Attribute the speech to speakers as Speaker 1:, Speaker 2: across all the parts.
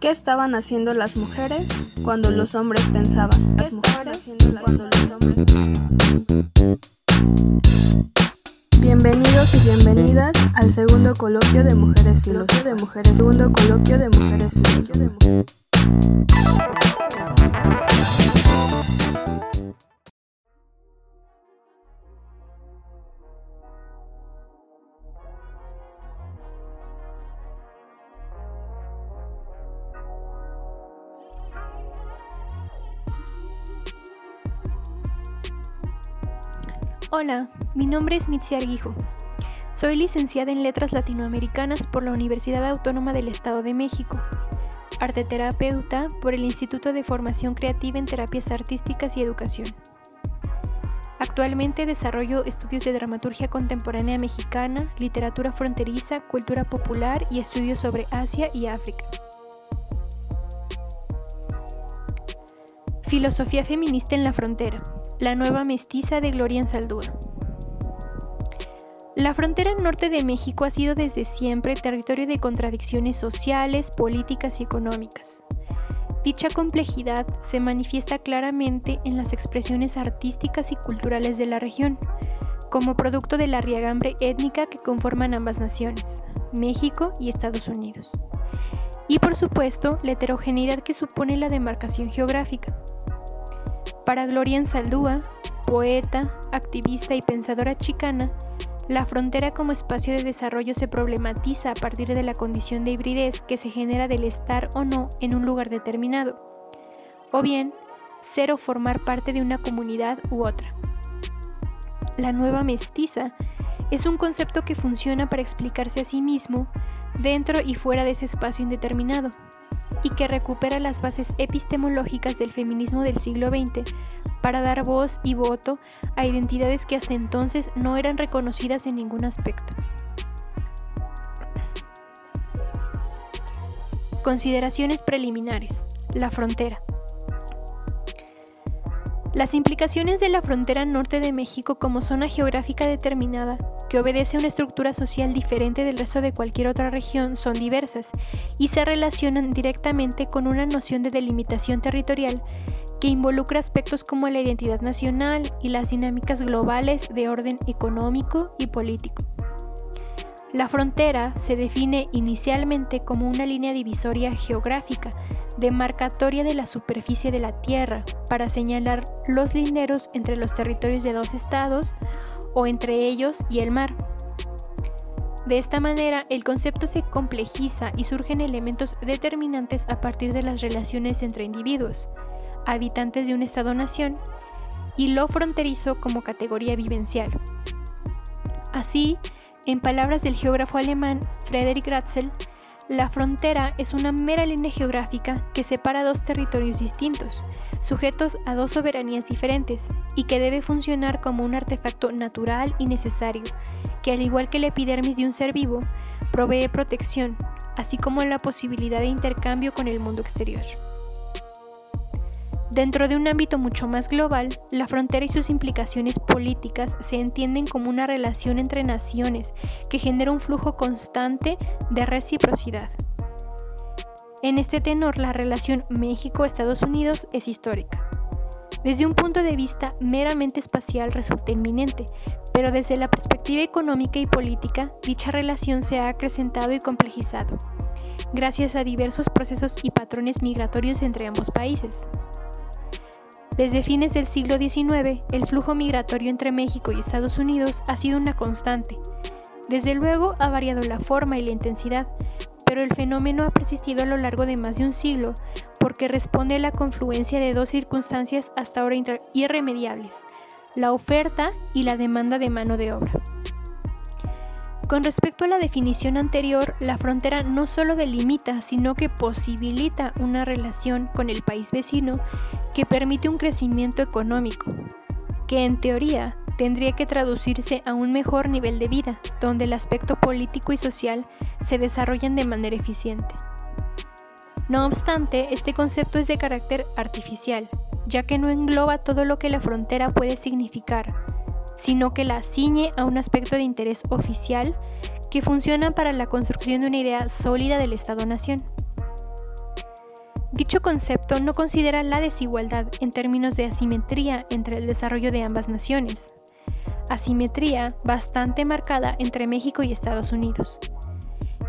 Speaker 1: ¿Qué estaban haciendo las mujeres cuando los hombres pensaban? ¿Qué estaban haciendo cuando los hombres? Bienvenidos y bienvenidas al segundo coloquio de mujeres filósofas de mujeres segundo coloquio de mujeres filósofas.
Speaker 2: Hola, mi nombre es Mitzi Arguijo. Soy licenciada en Letras Latinoamericanas por la Universidad Autónoma del Estado de México, arteterapeuta por el Instituto de Formación Creativa en Terapias Artísticas y Educación. Actualmente desarrollo estudios de dramaturgia contemporánea mexicana, literatura fronteriza, cultura popular y estudios sobre Asia y África. Filosofía feminista en la frontera. La nueva mestiza de Gloria Saldúa. La frontera norte de México ha sido desde siempre territorio de contradicciones sociales, políticas y económicas. Dicha complejidad se manifiesta claramente en las expresiones artísticas y culturales de la región, como producto de la riagambre étnica que conforman ambas naciones, México y Estados Unidos. Y por supuesto, la heterogeneidad que supone la demarcación geográfica. Para Gloria Saldúa, poeta, activista y pensadora chicana, la frontera como espacio de desarrollo se problematiza a partir de la condición de hibridez que se genera del estar o no en un lugar determinado, o bien ser o formar parte de una comunidad u otra. La nueva mestiza es un concepto que funciona para explicarse a sí mismo dentro y fuera de ese espacio indeterminado, y que recupera las bases epistemológicas del feminismo del siglo XX para dar voz y voto a identidades que hasta entonces no eran reconocidas en ningún aspecto. Consideraciones preliminares. La frontera. Las implicaciones de la frontera norte de México como zona geográfica determinada, que obedece a una estructura social diferente del resto de cualquier otra región, son diversas y se relacionan directamente con una noción de delimitación territorial que involucra aspectos como la identidad nacional y las dinámicas globales de orden económico y político. La frontera se define inicialmente como una línea divisoria geográfica demarcatoria de la superficie de la Tierra para señalar los linderos entre los territorios de dos estados o entre ellos y el mar. De esta manera, el concepto se complejiza y surgen elementos determinantes a partir de las relaciones entre individuos, habitantes de un estado-nación, y lo fronterizo como categoría vivencial. Así, en palabras del geógrafo alemán Friedrich Ratzel, la frontera es una mera línea geográfica que separa dos territorios distintos, sujetos a dos soberanías diferentes, y que debe funcionar como un artefacto natural y necesario, que al igual que la epidermis de un ser vivo, provee protección, así como la posibilidad de intercambio con el mundo exterior. Dentro de un ámbito mucho más global, la frontera y sus implicaciones políticas se entienden como una relación entre naciones que genera un flujo constante de reciprocidad. En este tenor, la relación México-Estados Unidos es histórica. Desde un punto de vista meramente espacial resulta inminente, pero desde la perspectiva económica y política, dicha relación se ha acrecentado y complejizado, gracias a diversos procesos y patrones migratorios entre ambos países. Desde fines del siglo XIX, el flujo migratorio entre México y Estados Unidos ha sido una constante. Desde luego ha variado la forma y la intensidad, pero el fenómeno ha persistido a lo largo de más de un siglo porque responde a la confluencia de dos circunstancias hasta ahora irremediables, la oferta y la demanda de mano de obra. Con respecto a la definición anterior, la frontera no solo delimita, sino que posibilita una relación con el país vecino que permite un crecimiento económico, que en teoría tendría que traducirse a un mejor nivel de vida, donde el aspecto político y social se desarrollan de manera eficiente. No obstante, este concepto es de carácter artificial, ya que no engloba todo lo que la frontera puede significar, sino que la ciñe a un aspecto de interés oficial que funciona para la construcción de una idea sólida del Estado-Nación. Dicho concepto no considera la desigualdad en términos de asimetría entre el desarrollo de ambas naciones, asimetría bastante marcada entre México y Estados Unidos,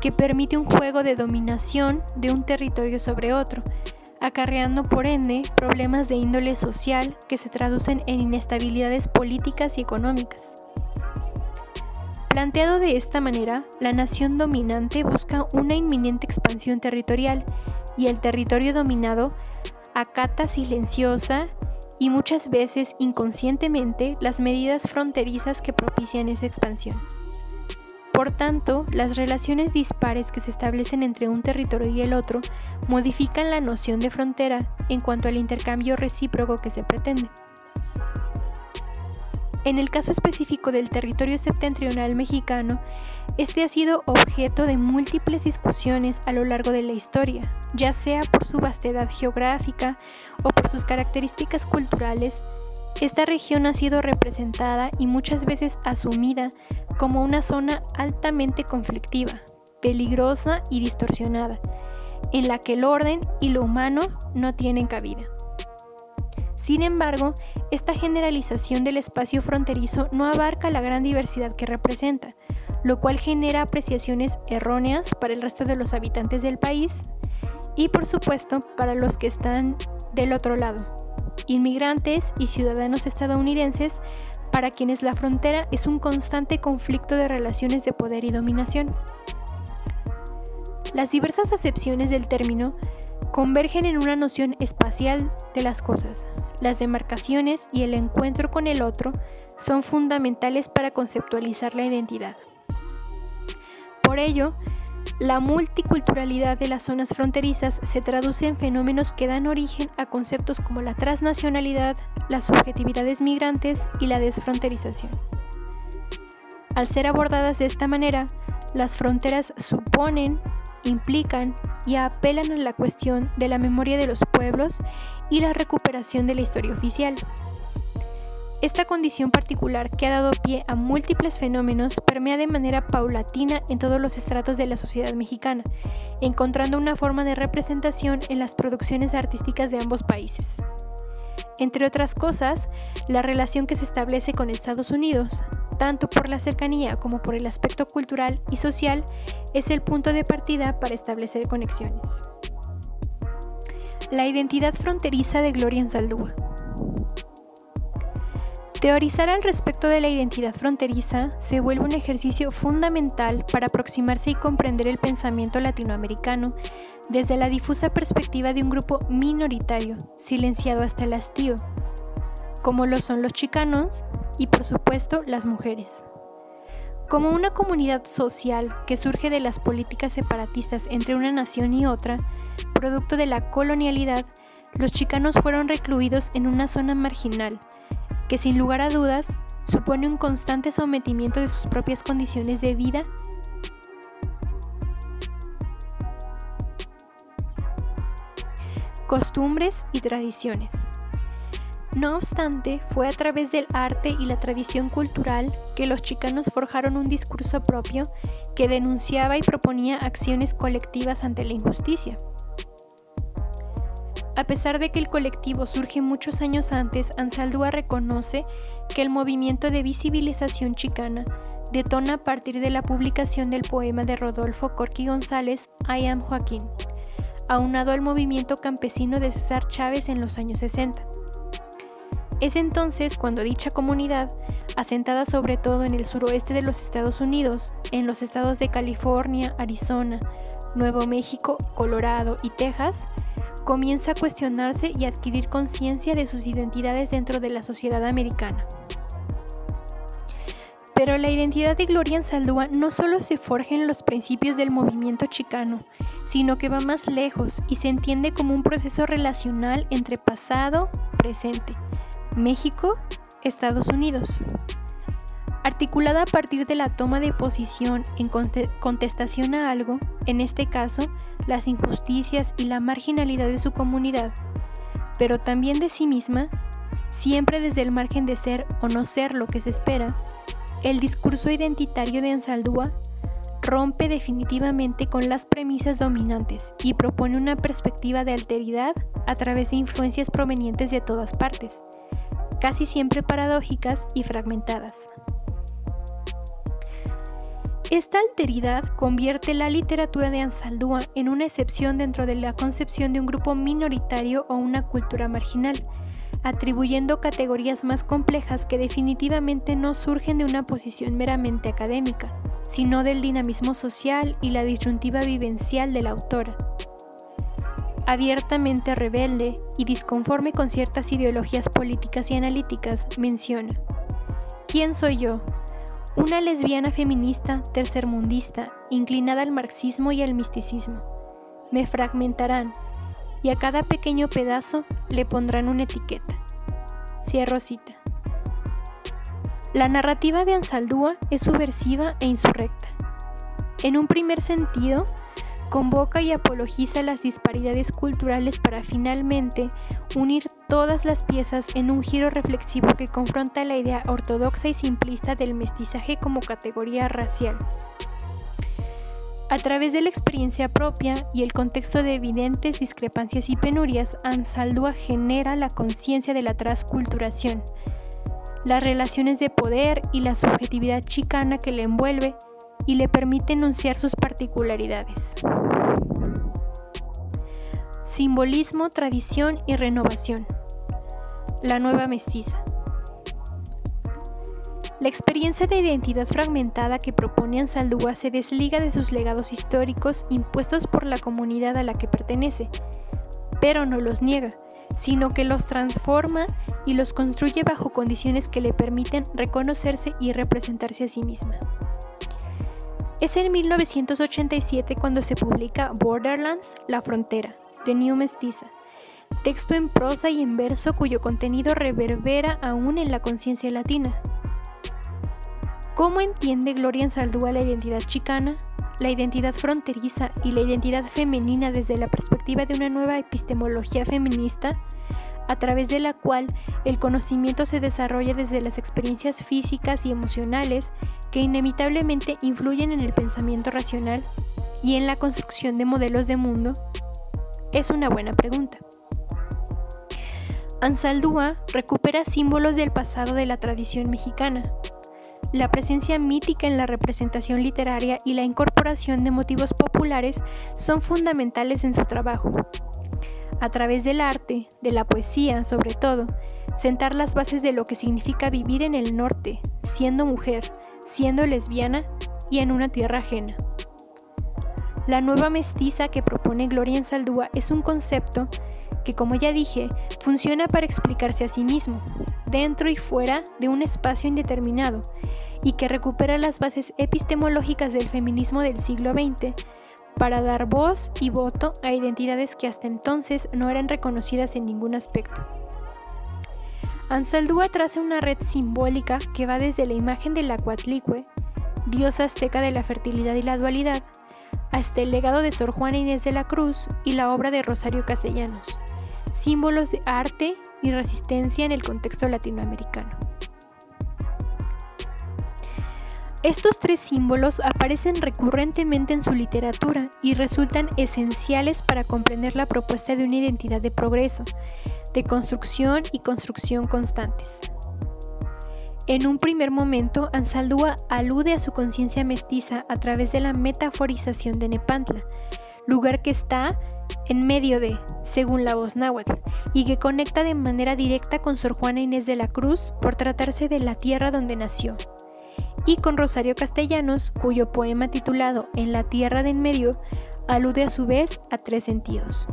Speaker 2: que permite un juego de dominación de un territorio sobre otro, acarreando por ende problemas de índole social que se traducen en inestabilidades políticas y económicas. Planteado de esta manera, la nación dominante busca una inminente expansión territorial y el territorio dominado acata silenciosa y muchas veces inconscientemente las medidas fronterizas que propician esa expansión. Por tanto, las relaciones dispares que se establecen entre un territorio y el otro modifican la noción de frontera en cuanto al intercambio recíproco que se pretende. En el caso específico del territorio septentrional mexicano, este ha sido objeto de múltiples discusiones a lo largo de la historia, ya sea por su vastedad geográfica o por sus características culturales. Esta región ha sido representada y muchas veces asumida como una zona altamente conflictiva, peligrosa y distorsionada, en la que el orden y lo humano no tienen cabida. Sin embargo, esta generalización del espacio fronterizo no abarca la gran diversidad que representa, lo cual genera apreciaciones erróneas para el resto de los habitantes del país y por supuesto para los que están del otro lado, inmigrantes y ciudadanos estadounidenses para quienes la frontera es un constante conflicto de relaciones de poder y dominación. Las diversas acepciones del término convergen en una noción espacial de las cosas, las demarcaciones y el encuentro con el otro son fundamentales para conceptualizar la identidad. Ello, la multiculturalidad de las zonas fronterizas se traduce en fenómenos que dan origen a conceptos como la transnacionalidad, las subjetividades migrantes y la desfronterización. Al ser abordadas de esta manera, las fronteras suponen, implican y apelan a la cuestión de la memoria de los pueblos y la recuperación de la historia oficial. Esta condición particular que ha dado pie a múltiples fenómenos permea de manera paulatina en todos los estratos de la sociedad mexicana, encontrando una forma de representación en las producciones artísticas de ambos países. Entre otras cosas, la relación que se establece con Estados Unidos, tanto por la cercanía como por el aspecto cultural y social, es el punto de partida para establecer conexiones. La identidad fronteriza de Gloria Saldúa. Teorizar al respecto de la identidad fronteriza se vuelve un ejercicio fundamental para aproximarse y comprender el pensamiento latinoamericano desde la difusa perspectiva de un grupo minoritario, silenciado hasta el hastío, como lo son los chicanos y por supuesto las mujeres. Como una comunidad social que surge de las políticas separatistas entre una nación y otra, producto de la colonialidad, los chicanos fueron recluidos en una zona marginal, que sin lugar a dudas supone un constante sometimiento de sus propias condiciones de vida costumbres y tradiciones. No obstante, fue a través del arte y la tradición cultural que los chicanos forjaron un discurso propio que denunciaba y proponía acciones colectivas ante la injusticia. A pesar de que el colectivo surge muchos años antes, Ansaldúa reconoce que el movimiento de visibilización chicana detona a partir de la publicación del poema de Rodolfo Corqui González, I Am Joaquín, aunado al movimiento campesino de César Chávez en los años 60. Es entonces cuando dicha comunidad, asentada sobre todo en el suroeste de los Estados Unidos, en los estados de California, Arizona, Nuevo México, Colorado y Texas, comienza a cuestionarse y adquirir conciencia de sus identidades dentro de la sociedad americana. Pero la identidad de Gloria Ansaldúa no solo se forja en los principios del movimiento chicano, sino que va más lejos y se entiende como un proceso relacional entre pasado, presente, México, Estados Unidos. Articulada a partir de la toma de posición en contestación a algo, en este caso, las injusticias y la marginalidad de su comunidad, pero también de sí misma, siempre desde el margen de ser o no ser lo que se espera, el discurso identitario de Ansaldúa rompe definitivamente con las premisas dominantes y propone una perspectiva de alteridad a través de influencias provenientes de todas partes, casi siempre paradójicas y fragmentadas. Esta alteridad convierte la literatura de Ansaldúa en una excepción dentro de la concepción de un grupo minoritario o una cultura marginal, atribuyendo categorías más complejas que definitivamente no surgen de una posición meramente académica, sino del dinamismo social y la disyuntiva vivencial de la autora. Abiertamente rebelde y disconforme con ciertas ideologías políticas y analíticas, menciona, ¿quién soy yo? Una lesbiana feminista tercermundista, inclinada al marxismo y al misticismo. Me fragmentarán y a cada pequeño pedazo le pondrán una etiqueta. Cierro cita. La narrativa de Ansaldúa es subversiva e insurrecta. En un primer sentido, convoca y apologiza las disparidades culturales para finalmente unir todas las piezas en un giro reflexivo que confronta la idea ortodoxa y simplista del mestizaje como categoría racial. A través de la experiencia propia y el contexto de evidentes discrepancias y penurias, Ansaldúa genera la conciencia de la transculturación, las relaciones de poder y la subjetividad chicana que le envuelve y le permite enunciar sus particularidades. Simbolismo, tradición y renovación. La nueva mestiza. La experiencia de identidad fragmentada que propone Ansaldúa se desliga de sus legados históricos impuestos por la comunidad a la que pertenece, pero no los niega, sino que los transforma y los construye bajo condiciones que le permiten reconocerse y representarse a sí misma. Es en 1987 cuando se publica Borderlands, La Frontera, de New Mestiza, texto en prosa y en verso cuyo contenido reverbera aún en la conciencia latina. ¿Cómo entiende Gloria Ensaldúa la identidad chicana, la identidad fronteriza y la identidad femenina desde la perspectiva de una nueva epistemología feminista? a través de la cual el conocimiento se desarrolla desde las experiencias físicas y emocionales que inevitablemente influyen en el pensamiento racional y en la construcción de modelos de mundo? Es una buena pregunta. Ansaldúa recupera símbolos del pasado de la tradición mexicana, la presencia mítica en la representación literaria y la incorporación de motivos populares son fundamentales en su trabajo, a través del arte, de la poesía sobre todo, sentar las bases de lo que significa vivir en el norte, siendo mujer, siendo lesbiana y en una tierra ajena. La nueva mestiza que propone Gloria en Saldúa es un concepto que, como ya dije, funciona para explicarse a sí mismo, dentro y fuera de un espacio indeterminado, y que recupera las bases epistemológicas del feminismo del siglo XX para dar voz y voto a identidades que hasta entonces no eran reconocidas en ningún aspecto. Ansaldúa traza una red simbólica que va desde la imagen de la Cuatlicue, diosa azteca de la fertilidad y la dualidad, hasta el legado de Sor Juana Inés de la Cruz y la obra de Rosario Castellanos, símbolos de arte y resistencia en el contexto latinoamericano. Estos tres símbolos aparecen recurrentemente en su literatura y resultan esenciales para comprender la propuesta de una identidad de progreso, de construcción y construcción constantes. En un primer momento, Ansaldúa alude a su conciencia mestiza a través de la metaforización de Nepantla, lugar que está en medio de, según la voz náhuatl, y que conecta de manera directa con Sor Juana Inés de la Cruz por tratarse de la tierra donde nació y con Rosario Castellanos, cuyo poema titulado En la Tierra de en medio alude a su vez a tres sentidos.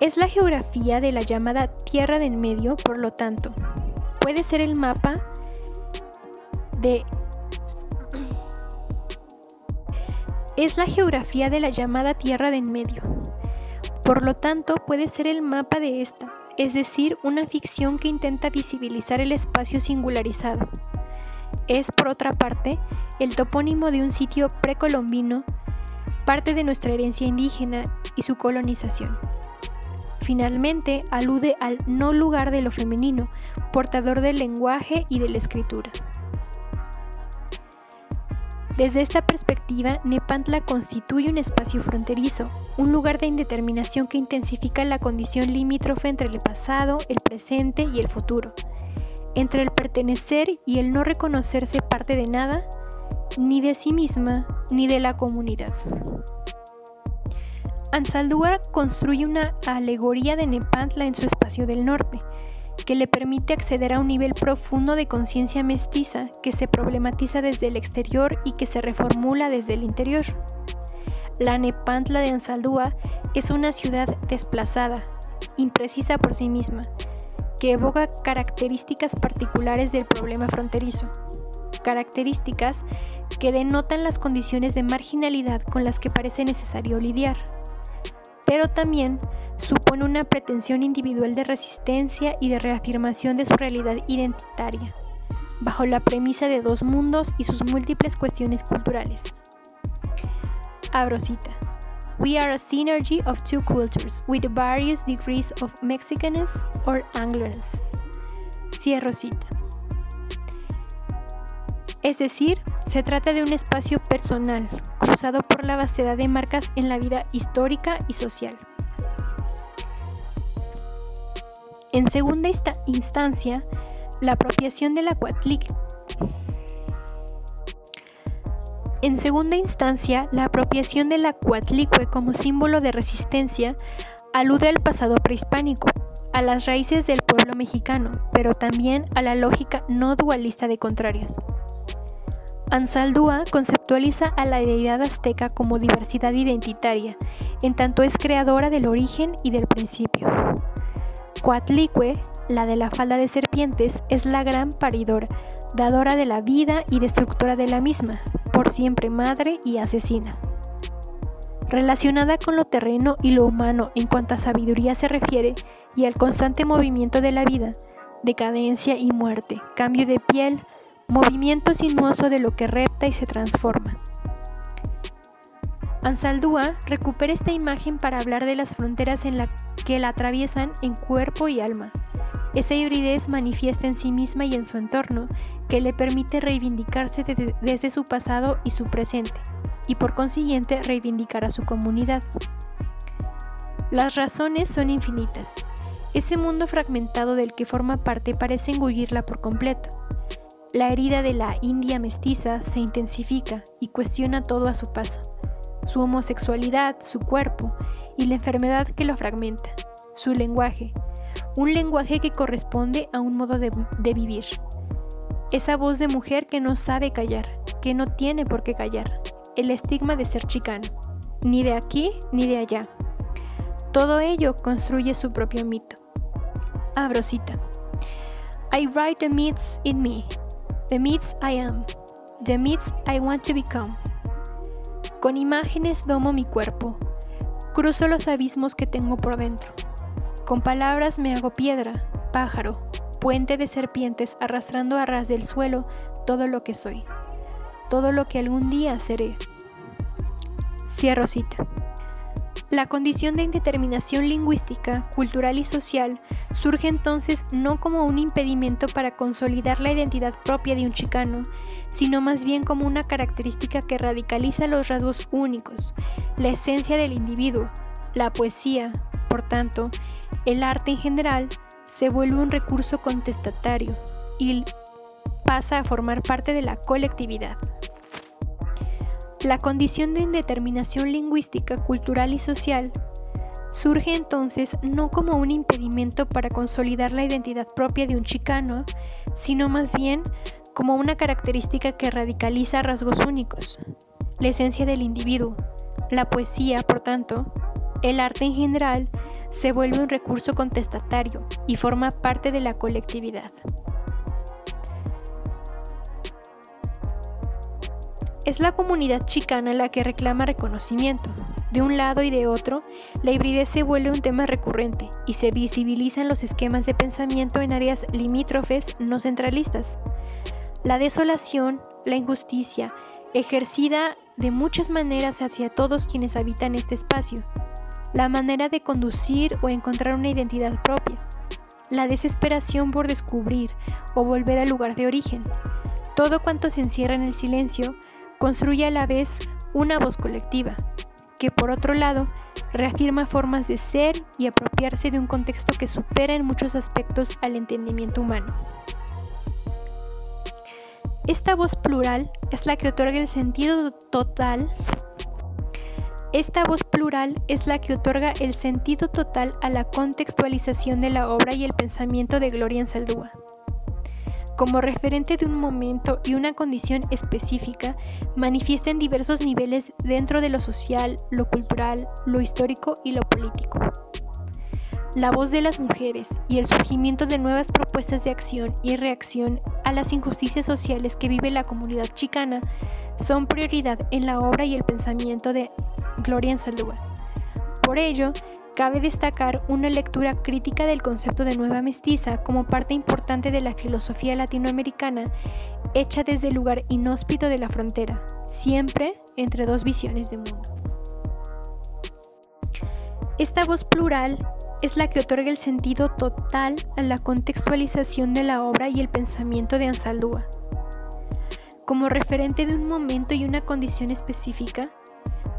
Speaker 2: Es la geografía de la llamada Tierra de en medio, por lo tanto, puede ser el mapa de... Es la geografía de la llamada Tierra de en medio. Por lo tanto, puede ser el mapa de esta, es decir, una ficción que intenta visibilizar el espacio singularizado. Es, por otra parte, el topónimo de un sitio precolombino, parte de nuestra herencia indígena y su colonización. Finalmente, alude al no lugar de lo femenino, portador del lenguaje y de la escritura. Desde esta perspectiva, Nepantla constituye un espacio fronterizo, un lugar de indeterminación que intensifica la condición limítrofe entre el pasado, el presente y el futuro, entre el pertenecer y el no reconocerse parte de nada, ni de sí misma, ni de la comunidad. Ansaldúa construye una alegoría de Nepantla en su espacio del norte, que le permite acceder a un nivel profundo de conciencia mestiza que se problematiza desde el exterior y que se reformula desde el interior. La Nepantla de Ansaldúa es una ciudad desplazada, imprecisa por sí misma, que evoca características particulares del problema fronterizo, características que denotan las condiciones de marginalidad con las que parece necesario lidiar, pero también supone una pretensión individual de resistencia y de reafirmación de su realidad identitaria, bajo la premisa de dos mundos y sus múltiples cuestiones culturales. Abrosita. We are a synergy of two cultures with various degrees of Mexicanness or Angloanness. Cierro cita. Es decir, se trata de un espacio personal, cruzado por la vastedad de marcas en la vida histórica y social. En segunda instancia, la apropiación de la En segunda instancia, la apropiación de la cuatlicue como símbolo de resistencia alude al pasado prehispánico, a las raíces del pueblo mexicano, pero también a la lógica no dualista de contrarios. Ansaldúa conceptualiza a la deidad azteca como diversidad identitaria, en tanto es creadora del origen y del principio. Coatlicue, la de la falda de serpientes, es la gran paridora, dadora de la vida y destructora de la misma, por siempre madre y asesina. Relacionada con lo terreno y lo humano en cuanto a sabiduría se refiere y al constante movimiento de la vida, decadencia y muerte, cambio de piel, movimiento sinuoso de lo que repta y se transforma. Ansaldúa recupera esta imagen para hablar de las fronteras en la que la atraviesan en cuerpo y alma. Esa hibridez manifiesta en sí misma y en su entorno, que le permite reivindicarse desde su pasado y su presente, y por consiguiente reivindicar a su comunidad. Las razones son infinitas. Ese mundo fragmentado del que forma parte parece engullirla por completo. La herida de la India mestiza se intensifica y cuestiona todo a su paso su homosexualidad, su cuerpo y la enfermedad que lo fragmenta, su lenguaje, un lenguaje que corresponde a un modo de, vivir. Esa voz de mujer que no sabe callar, que no tiene por qué callar, el estigma de ser chicano, ni de aquí ni de allá. Todo ello construye su propio mito. Abro cita. I write the myths in me, the myths I am, the myths I want to become. Con imágenes domo mi cuerpo, cruzo los abismos que tengo por dentro. Con palabras me hago piedra, pájaro, puente de serpientes arrastrando a ras del suelo todo lo que soy, todo lo que algún día seré. Cierro cita. La condición de indeterminación lingüística, cultural y social surge entonces no como un impedimento para consolidar la identidad propia de un chicano, sino más bien como una característica que radicaliza los rasgos únicos, la esencia del individuo. La poesía, por tanto, el arte en general, se vuelve un recurso contestatario y pasa a formar parte de la colectividad. La condición de indeterminación lingüística, cultural y social surge entonces no como un impedimento para consolidar la identidad propia de un chicano, sino más bien como una característica que radicaliza rasgos únicos, la esencia del individuo. La poesía, por tanto, el arte en general, se vuelve un recurso contestatario y forma parte de la colectividad. Es la comunidad chicana la que reclama reconocimiento. De un lado y de otro, la hibridez se vuelve un tema recurrente y se visibilizan los esquemas de pensamiento en áreas limítrofes no centralistas. La desolación, la injusticia, ejercida de muchas maneras hacia todos quienes habitan este espacio. La manera de conducir o encontrar una identidad propia. La desesperación por descubrir o volver al lugar de origen. Todo cuanto se encierra en el silencio construye a la vez una voz colectiva, que por otro lado reafirma formas de ser y apropiarse de un contexto que supera en muchos aspectos al entendimiento humano. Esta voz plural es la que otorga el sentido total esta voz plural es la que otorga el sentido total a la contextualización de la obra y el pensamiento de Gloria Saldúa. Como referente de un momento y una condición específica, manifiesta en diversos niveles dentro de lo social, lo cultural, lo histórico y lo político. La voz de las mujeres y el surgimiento de nuevas propuestas de acción y reacción a las injusticias sociales que vive la comunidad chicana son prioridad en la obra y el pensamiento de Gloria Anzaldúa. Por ello, cabe destacar una lectura crítica del concepto de nueva mestiza como parte importante de la filosofía latinoamericana hecha desde el lugar inhóspito de la frontera, siempre entre dos visiones de mundo. Esta voz plural es la que otorga el sentido total a la contextualización de la obra y el pensamiento de Ansaldúa. Como referente de un momento y una condición específica,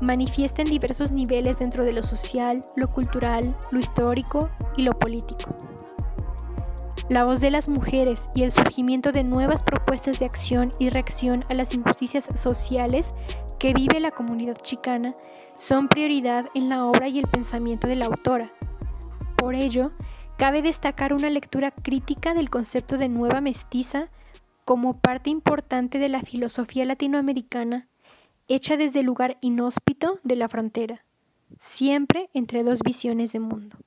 Speaker 2: manifiesta en diversos niveles dentro de lo social, lo cultural, lo histórico y lo político. La voz de las mujeres y el surgimiento de nuevas propuestas de acción y reacción a las injusticias sociales que vive la comunidad chicana son prioridad en la obra y el pensamiento de la autora. Por ello, cabe destacar una lectura crítica del concepto de nueva mestiza como parte importante de la filosofía latinoamericana hecha desde el lugar inhóspito de la frontera, siempre entre dos visiones de mundo.